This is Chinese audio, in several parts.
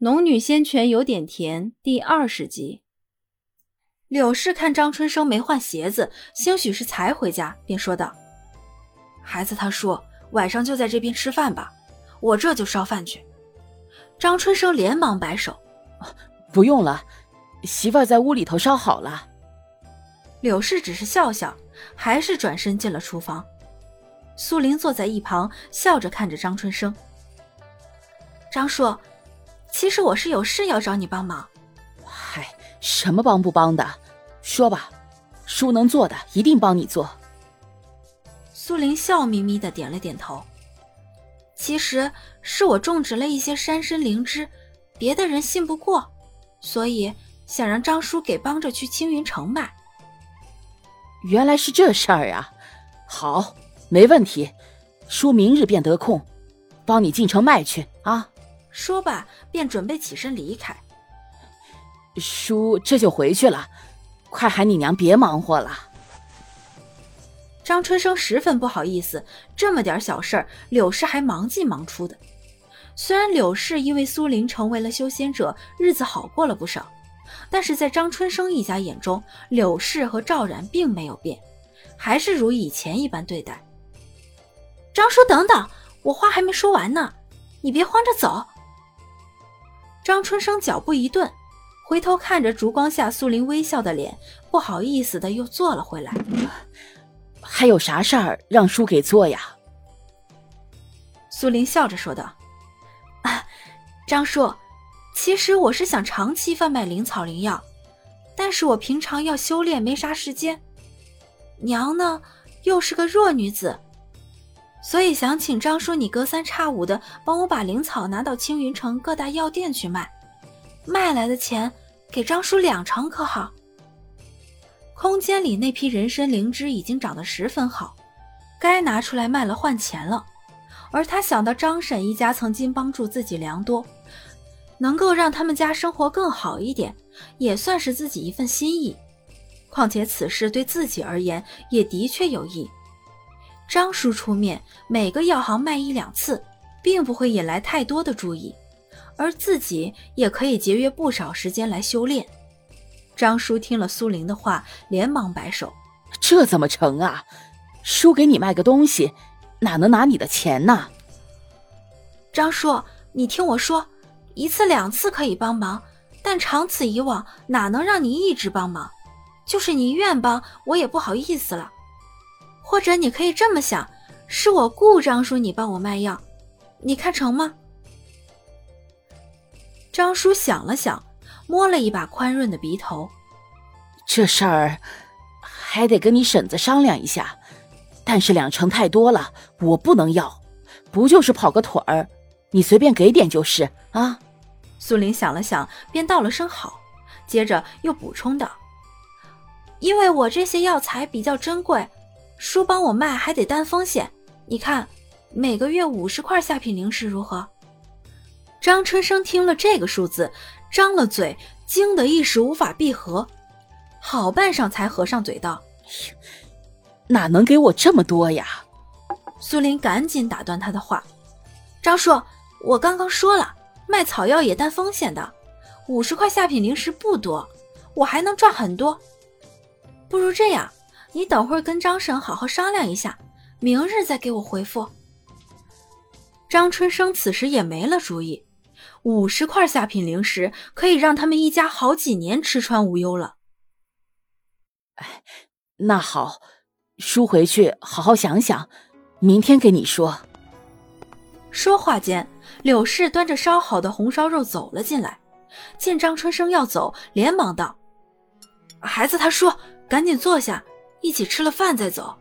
农女仙泉有点甜，第二十集。柳氏看张春生没换鞋子，兴许是才回家，便说道：“孩子，他说晚上就在这边吃饭吧，我这就烧饭去。”张春生连忙摆手：“不用了，媳妇儿在屋里头烧好了。”柳氏只是笑笑，还是转身进了厨房。苏玲坐在一旁，笑着看着张春生：“张叔。”其实我是有事要找你帮忙。嗨，什么帮不帮的，说吧，叔能做的一定帮你做。苏玲笑眯眯的点了点头。其实是我种植了一些山参灵芝，别的人信不过，所以想让张叔给帮着去青云城卖。原来是这事儿啊！好，没问题，叔明日便得空，帮你进城卖去啊。说罢，便准备起身离开。叔这就回去了，快喊你娘别忙活了。张春生十分不好意思，这么点小事儿，柳氏还忙进忙出的。虽然柳氏因为苏林成为了修仙者，日子好过了不少，但是在张春生一家眼中，柳氏和赵然并没有变，还是如以前一般对待。张叔，等等，我话还没说完呢，你别慌着走。张春生脚步一顿，回头看着烛光下苏林微笑的脸，不好意思的又坐了回来。还有啥事儿让叔给做呀？苏林笑着说道：“啊，张叔，其实我是想长期贩卖灵草灵药，但是我平常要修炼，没啥时间。娘呢，又是个弱女子，所以想请张叔你隔三差五的帮我把灵草拿到青云城各大药店去卖，卖来的钱给张叔两成，可好？”空间里那批人参灵芝已经长得十分好，该拿出来卖了换钱了。而他想到张婶一家曾经帮助自己良多，能够让他们家生活更好一点，也算是自己一份心意。况且此事对自己而言也的确有益。张叔出面，每个药行卖一两次，并不会引来太多的注意，而自己也可以节约不少时间来修炼。张叔听了苏玲的话，连忙摆手：“这怎么成啊？叔给你卖个东西，哪能拿你的钱呢？”张叔，你听我说，一次两次可以帮忙，但长此以往，哪能让你一直帮忙？就是你愿帮，我也不好意思了。或者你可以这么想，是我雇张叔你帮我卖药，你看成吗？张叔想了想。摸了一把宽润的鼻头，这事儿还得跟你婶子商量一下，但是两成太多了，我不能要。不就是跑个腿儿，你随便给点就是啊。苏林想了想，便道了声好，接着又补充道：“因为我这些药材比较珍贵，叔帮我卖还得担风险。你看，每个月五十块下品零食如何？”张春生听了这个数字。张了嘴，惊得一时无法闭合，好半晌才合上嘴道：“哪能给我这么多呀？”苏林赶紧打断他的话：“张叔，我刚刚说了，卖草药也担风险的，五十块下品零食不多，我还能赚很多。不如这样，你等会儿跟张婶好好商量一下，明日再给我回复。”张春生此时也没了主意。五十块下品零食可以让他们一家好几年吃穿无忧了。哎，那好，叔回去好好想想，明天给你说。说话间，柳氏端着烧好的红烧肉走了进来，见张春生要走，连忙道：“孩子，他说赶紧坐下，一起吃了饭再走。”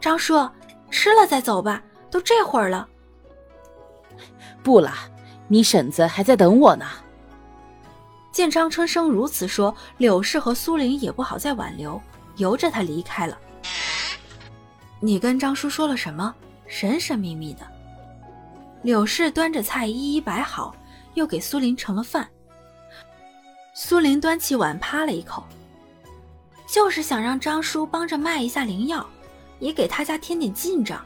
张叔，吃了再走吧，都这会儿了。不了。你婶子还在等我呢。见张春生如此说，柳氏和苏玲也不好再挽留，由着他离开了。你跟张叔说了什么？神神秘秘的。柳氏端着菜一一摆好，又给苏玲盛了饭。苏玲端起碗啪了一口，就是想让张叔帮着卖一下灵药，也给他家添点进账。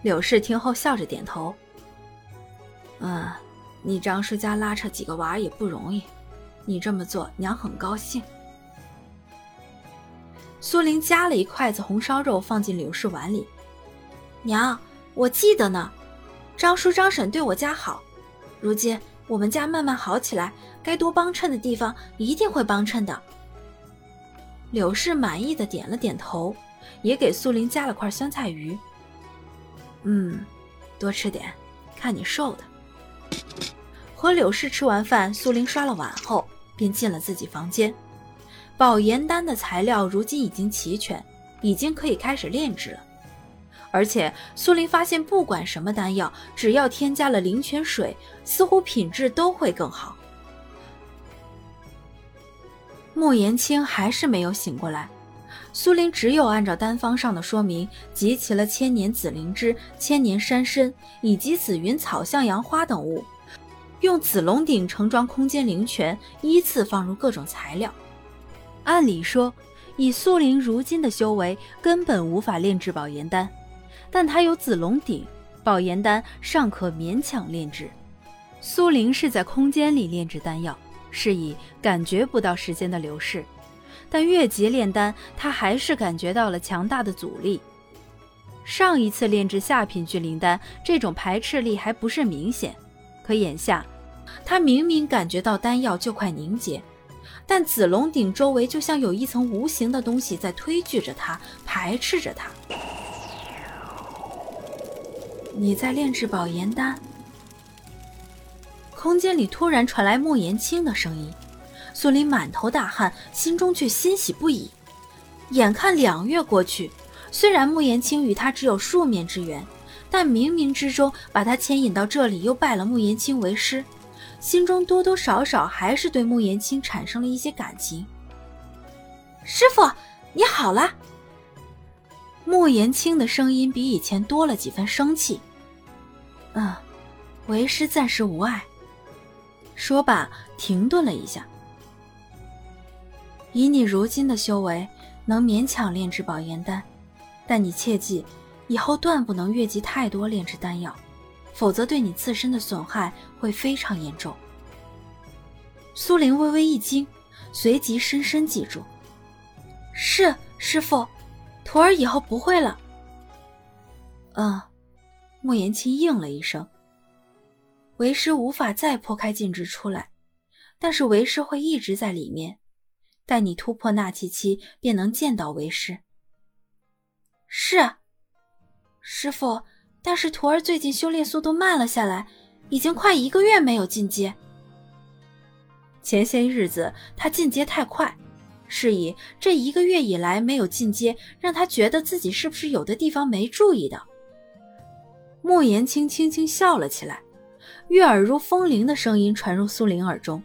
柳氏听后笑着点头。嗯，你张叔家拉扯几个娃也不容易，你这么做，娘很高兴。苏玲夹了一筷子红烧肉放进柳氏碗里，娘，我记得呢。张叔张婶对我家好，如今我们家慢慢好起来，该多帮衬的地方一定会帮衬的。柳氏满意的点了点头，也给苏玲夹了块酸菜鱼。嗯，多吃点，看你瘦的。和柳氏吃完饭，苏林刷了碗后，便进了自己房间。保颜丹的材料如今已经齐全，已经可以开始炼制了。而且苏林发现，不管什么丹药，只要添加了灵泉水，似乎品质都会更好。穆言青还是没有醒过来，苏玲只有按照丹方上的说明，集齐了千年紫灵芝、千年山参以及紫云草、向阳花等物。用紫龙鼎盛装空间灵泉，依次放入各种材料。按理说，以苏灵如今的修为，根本无法炼制保颜丹，但他有紫龙鼎，保颜丹尚可勉强炼制。苏灵是在空间里炼制丹药，是以感觉不到时间的流逝，但越级炼丹，他还是感觉到了强大的阻力。上一次炼制下品聚灵丹，这种排斥力还不是明显。可眼下，他明明感觉到丹药就快凝结，但紫龙鼎周围就像有一层无形的东西在推拒着他，排斥着他。你在炼制保颜丹？空间里突然传来莫言青的声音，苏林满头大汗，心中却欣喜不已。眼看两月过去，虽然莫言青与他只有数面之缘。但冥冥之中把他牵引到这里，又拜了穆言青为师，心中多多少少还是对穆言青产生了一些感情。师傅，你好了。穆言青的声音比以前多了几分生气。嗯，为师暂时无碍。说罢，停顿了一下。以你如今的修为，能勉强炼制保颜丹，但你切记。以后断不能越级太多炼制丹药，否则对你自身的损害会非常严重。苏玲微微一惊，随即深深记住：“是师傅，徒儿以后不会了。”嗯，莫言青应了一声。为师无法再破开禁制出来，但是为师会一直在里面，待你突破纳气期，便能见到为师。是。师傅，但是徒儿最近修炼速度慢了下来，已经快一个月没有进阶。前些日子他进阶太快，是以这一个月以来没有进阶，让他觉得自己是不是有的地方没注意到。莫言青轻轻笑了起来，悦耳如风铃的声音传入苏玲耳中：“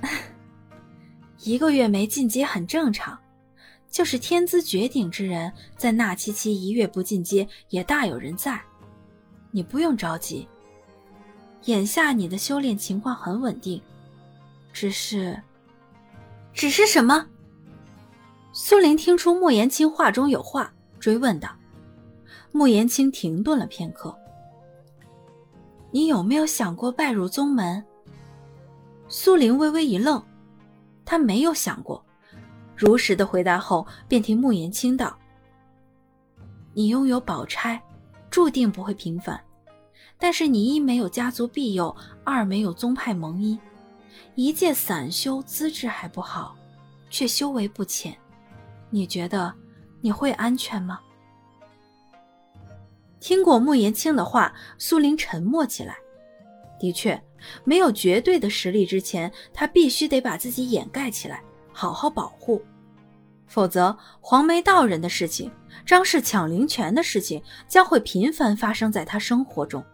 一个月没进阶很正常。”就是天资绝顶之人，在纳七七一月不进阶，也大有人在。你不用着急。眼下你的修炼情况很稳定，只是，只是什么？苏玲听出莫言青话中有话，追问道。莫言青停顿了片刻。你有没有想过拜入宗门？苏玲微微一愣，她没有想过。如实的回答后，便听穆言青道：“你拥有宝钗，注定不会平凡。但是你一没有家族庇佑，二没有宗派蒙衣，一介散修，资质还不好，却修为不浅。你觉得你会安全吗？”听过穆言青的话，苏玲沉默起来。的确，没有绝对的实力之前，他必须得把自己掩盖起来。好好保护，否则黄眉道人的事情、张氏抢灵泉的事情将会频繁发生在他生活中，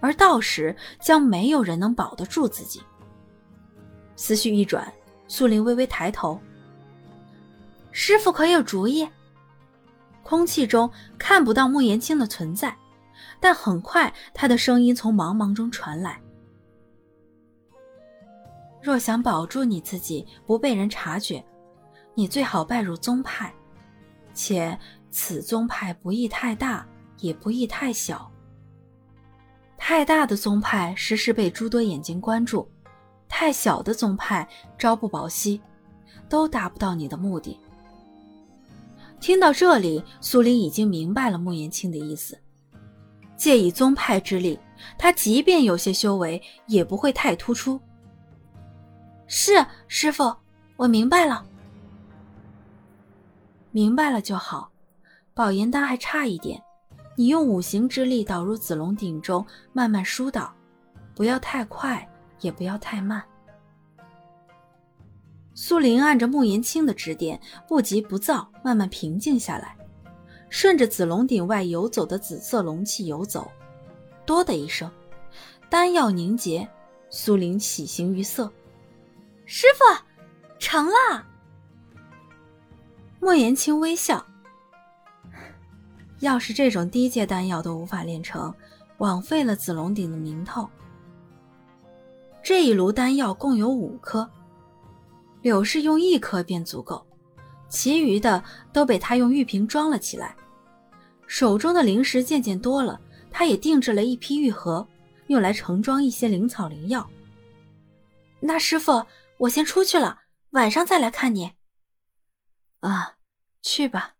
而到时将没有人能保得住自己。思绪一转，苏玲微微抬头：“师傅可有主意？”空气中看不到穆言青的存在，但很快他的声音从茫茫中传来。若想保住你自己不被人察觉，你最好拜入宗派，且此宗派不宜太大，也不宜太小。太大的宗派时时被诸多眼睛关注，太小的宗派朝不保夕，都达不到你的目的。听到这里，苏林已经明白了穆言清的意思。借以宗派之力，他即便有些修为，也不会太突出。是师傅，我明白了。明白了就好。保研丹还差一点，你用五行之力导入子龙鼎中，慢慢疏导，不要太快，也不要太慢。苏林按着穆言青的指点，不急不躁，慢慢平静下来，顺着子龙鼎外游走的紫色龙气游走。哆的一声，丹药凝结，苏林起形于色。师傅，成了。莫言清微笑。要是这种低阶丹药都无法炼成，枉费了紫龙鼎的名头。这一炉丹药共有五颗，柳氏用一颗便足够，其余的都被他用玉瓶装了起来。手中的灵石渐渐多了，他也定制了一批玉盒，用来盛装一些灵草灵药。那师傅，我先出去了，晚上再来看你。啊，去吧。